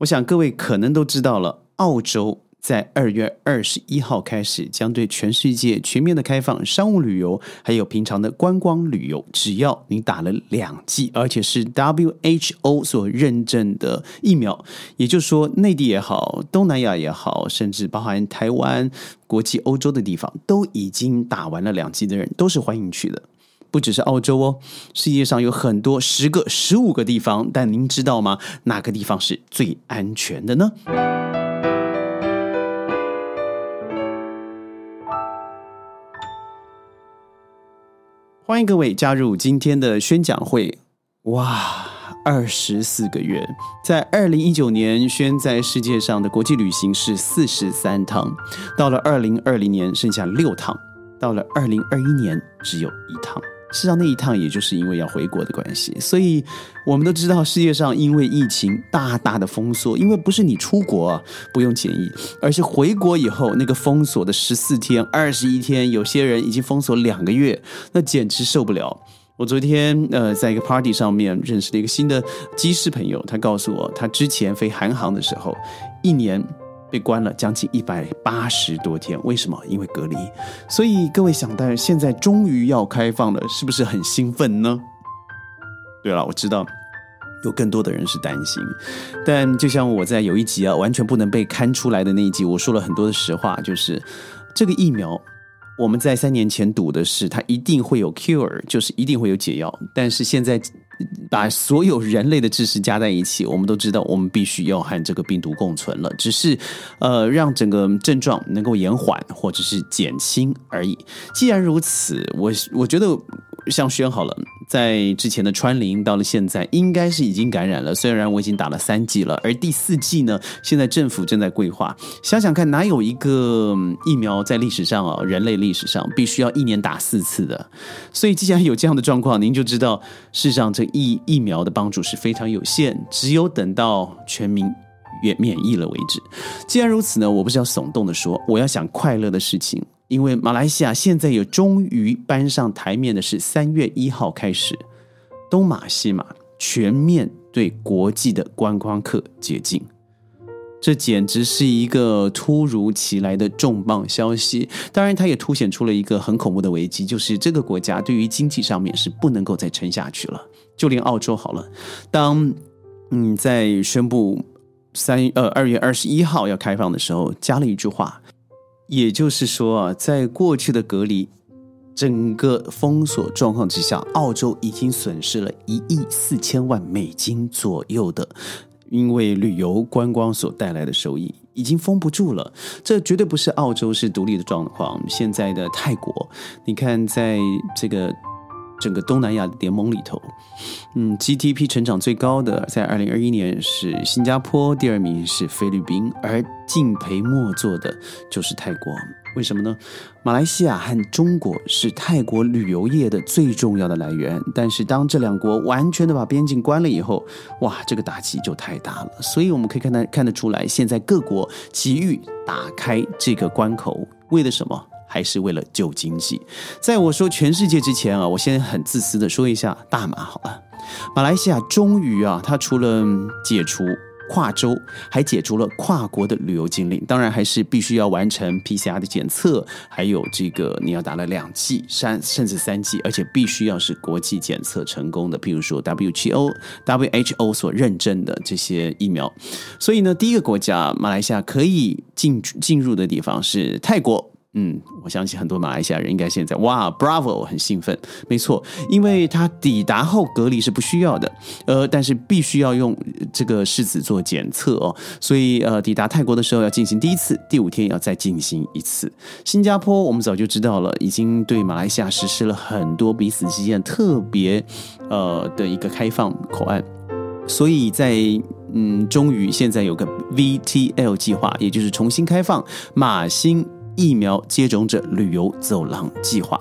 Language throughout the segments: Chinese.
我想各位可能都知道了，澳洲。在二月二十一号开始，将对全世界全面的开放商务旅游，还有平常的观光旅游。只要你打了两剂，而且是 WHO 所认证的疫苗，也就是说，内地也好，东南亚也好，甚至包含台湾、国际欧洲的地方，都已经打完了两剂的人，都是欢迎去的。不只是澳洲哦，世界上有很多十个、十五个地方，但您知道吗？哪个地方是最安全的呢？欢迎各位加入今天的宣讲会。哇，二十四个月，在二零一九年，宣在世界上的国际旅行是四十三趟，到了二零二零年剩下六趟，到了二零二一年只有一趟。事实上，那一趟也就是因为要回国的关系，所以我们都知道，世界上因为疫情大大的封锁，因为不是你出国不用检疫，而是回国以后那个封锁的十四天、二十一天，有些人已经封锁两个月，那简直受不了。我昨天呃，在一个 party 上面认识了一个新的机师朋友，他告诉我，他之前飞韩航的时候，一年。被关了将近一百八十多天，为什么？因为隔离。所以各位想到现在终于要开放了，是不是很兴奋呢？对了，我知道有更多的人是担心，但就像我在有一集啊，完全不能被看出来的那一集，我说了很多的实话，就是这个疫苗，我们在三年前赌的是它一定会有 cure，就是一定会有解药，但是现在。把所有人类的知识加在一起，我们都知道，我们必须要和这个病毒共存了。只是，呃，让整个症状能够延缓或者是减轻而已。既然如此，我我觉得。像宣好了，在之前的川林到了现在，应该是已经感染了。虽然我已经打了三剂了，而第四剂呢，现在政府正在规划。想想看，哪有一个疫苗在历史上啊，人类历史上必须要一年打四次的？所以，既然有这样的状况，您就知道，事实上这疫疫苗的帮助是非常有限，只有等到全民免免疫了为止。既然如此呢，我不是要耸动的说，我要想快乐的事情。因为马来西亚现在也终于搬上台面的是三月一号开始，东马西马全面对国际的观光客解禁，这简直是一个突如其来的重磅消息。当然，它也凸显出了一个很恐怖的危机，就是这个国家对于经济上面是不能够再撑下去了。就连澳洲好了，当嗯在宣布三呃二月二十一号要开放的时候，加了一句话。也就是说啊，在过去的隔离、整个封锁状况之下，澳洲已经损失了一亿四千万美金左右的，因为旅游观光所带来的收益已经封不住了。这绝对不是澳洲是独立的状况。现在的泰国，你看，在这个。整个东南亚联盟里头，嗯，GDP 成长最高的在二零二一年是新加坡，第二名是菲律宾，而敬陪末座的就是泰国。为什么呢？马来西亚和中国是泰国旅游业的最重要的来源，但是当这两国完全的把边境关了以后，哇，这个打击就太大了。所以我们可以看得看得出来，现在各国急于打开这个关口，为了什么？还是为了救经济。在我说全世界之前啊，我先很自私的说一下大马好了。马来西亚终于啊，它除了解除跨州，还解除了跨国的旅游禁令。当然，还是必须要完成 PCR 的检测，还有这个你要打了两剂、三甚至三剂，而且必须要是国际检测成功的，譬如说 WHO、WHO 所认证的这些疫苗。所以呢，第一个国家马来西亚可以进进入的地方是泰国。嗯，我相信很多马来西亚人应该现在哇，Bravo，很兴奋。没错，因为他抵达后隔离是不需要的，呃，但是必须要用这个试子做检测哦。所以呃，抵达泰国的时候要进行第一次，第五天要再进行一次。新加坡我们早就知道了，已经对马来西亚实施了很多彼此之间特别呃的一个开放口岸。所以在嗯，终于现在有个 VTL 计划，也就是重新开放马新。疫苗接种者旅游走廊计划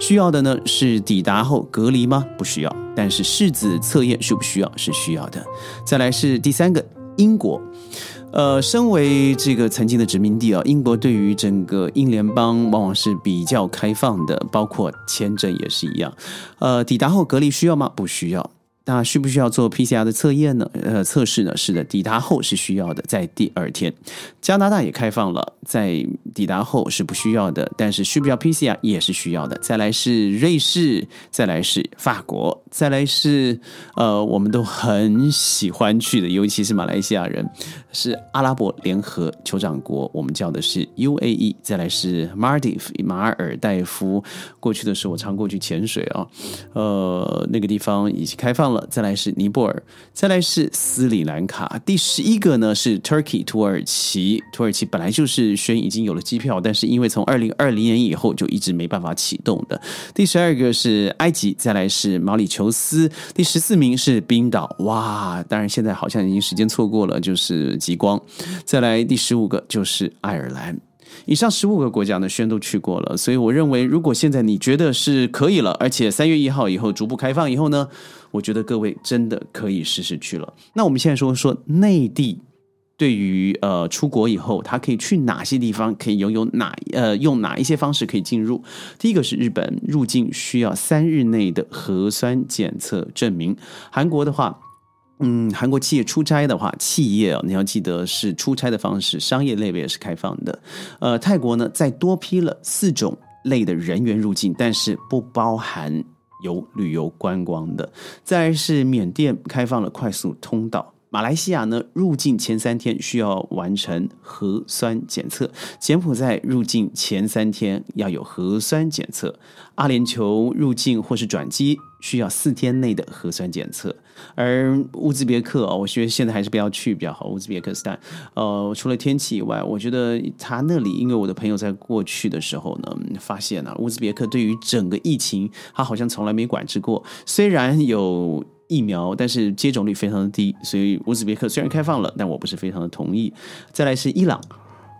需要的呢是抵达后隔离吗？不需要。但是试子测验需不需要？是需要的。再来是第三个，英国。呃，身为这个曾经的殖民地啊，英国对于整个英联邦往往是比较开放的，包括签证也是一样。呃，抵达后隔离需要吗？不需要。那需不需要做 PCR 的测验呢？呃，测试呢？是的，抵达后是需要的，在第二天。加拿大也开放了，在抵达后是不需要的，但是需不需要 PCR 也是需要的。再来是瑞士，再来是法国，再来是呃，我们都很喜欢去的，尤其是马来西亚人，是阿拉伯联合酋长国，我们叫的是 UAE。再来是马尔代夫，马尔代夫。过去的时候我常过去潜水啊，呃，那个地方已经开放了。再来是尼泊尔，再来是斯里兰卡，第十一个呢是 Turkey 土耳其。土耳其本来就是宣已经有了机票，但是因为从二零二零年以后就一直没办法启动的。第十二个是埃及，再来是毛里求斯，第十四名是冰岛。哇，当然现在好像已经时间错过了，就是极光。再来第十五个就是爱尔兰。以上十五个国家呢，宣都去过了，所以我认为，如果现在你觉得是可以了，而且三月一号以后逐步开放以后呢，我觉得各位真的可以试试去了。那我们现在说说内地对于呃出国以后，他可以去哪些地方，可以拥有哪呃用哪一些方式可以进入？第一个是日本入境需要三日内的核酸检测证明，韩国的话。嗯，韩国企业出差的话，企业哦，你要记得是出差的方式，商业类别也是开放的。呃，泰国呢，再多批了四种类的人员入境，但是不包含有旅游观光的。再是缅甸开放了快速通道。马来西亚呢，入境前三天需要完成核酸检测；柬埔寨入境前三天要有核酸检测；阿联酋入境或是转机需要四天内的核酸检测。而乌兹别克啊，我觉得现在还是不要去比较好。乌兹别克斯坦，呃，除了天气以外，我觉得他那里，因为我的朋友在过去的时候呢，发现啊，乌兹别克对于整个疫情，他好像从来没管制过，虽然有。疫苗，但是接种率非常的低，所以乌兹别克虽然开放了，但我不是非常的同意。再来是伊朗，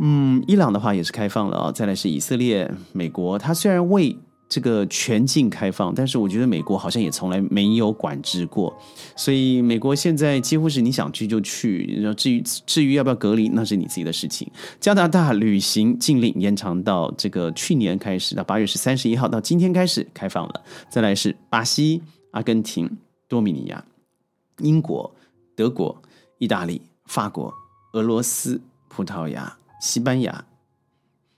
嗯，伊朗的话也是开放了啊。再来是以色列、美国，它虽然为这个全境开放，但是我觉得美国好像也从来没有管制过，所以美国现在几乎是你想去就去。然后至于至于要不要隔离，那是你自己的事情。加拿大旅行禁令延长到这个去年开始，到八月十三十一号到今天开始开放了。再来是巴西、阿根廷。多米尼亚、英国、德国、意大利、法国、俄罗斯、葡萄牙、西班牙，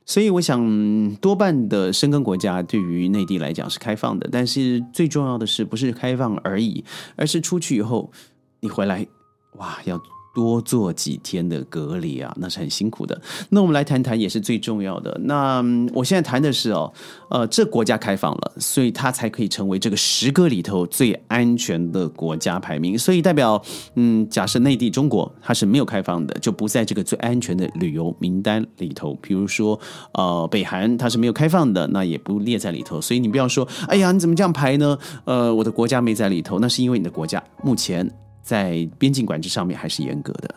所以我想多半的生根国家对于内地来讲是开放的，但是最重要的是不是开放而已，而是出去以后你回来，哇，要。多做几天的隔离啊，那是很辛苦的。那我们来谈谈，也是最重要的。那我现在谈的是哦，呃，这国家开放了，所以它才可以成为这个十个里头最安全的国家排名。所以代表，嗯，假设内地中国它是没有开放的，就不在这个最安全的旅游名单里头。比如说，呃，北韩它是没有开放的，那也不列在里头。所以你不要说，哎呀，你怎么这样排呢？呃，我的国家没在里头，那是因为你的国家目前。在边境管制上面还是严格的。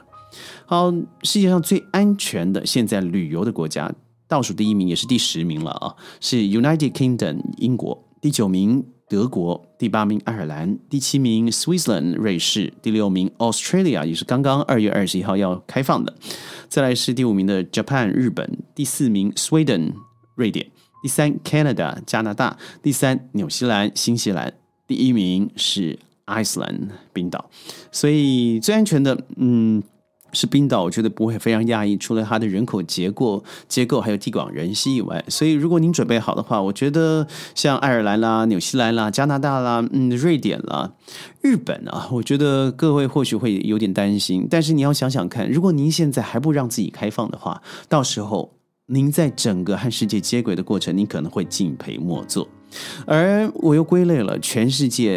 好，世界上最安全的现在旅游的国家倒数第一名也是第十名了啊，是 United Kingdom 英国，第九名德国，第八名爱尔兰，第七名 Switzerland 瑞士，第六名 Australia 也是刚刚二月二十一号要开放的。再来是第五名的 Japan 日本，第四名 Sweden 瑞典，第三 Canada 加拿大，第三纽西兰新西兰，第一名是。Iceland 冰岛，所以最安全的，嗯，是冰岛。我觉得不会非常讶异，除了它的人口结构、结构还有地广人稀以外。所以如果您准备好的话，我觉得像爱尔兰啦、纽西兰啦、加拿大啦、嗯、瑞典啦、日本啊，我觉得各位或许会有点担心。但是你要想想看，如果您现在还不让自己开放的话，到时候您在整个和世界接轨的过程，您可能会敬陪末座。而我又归类了全世界。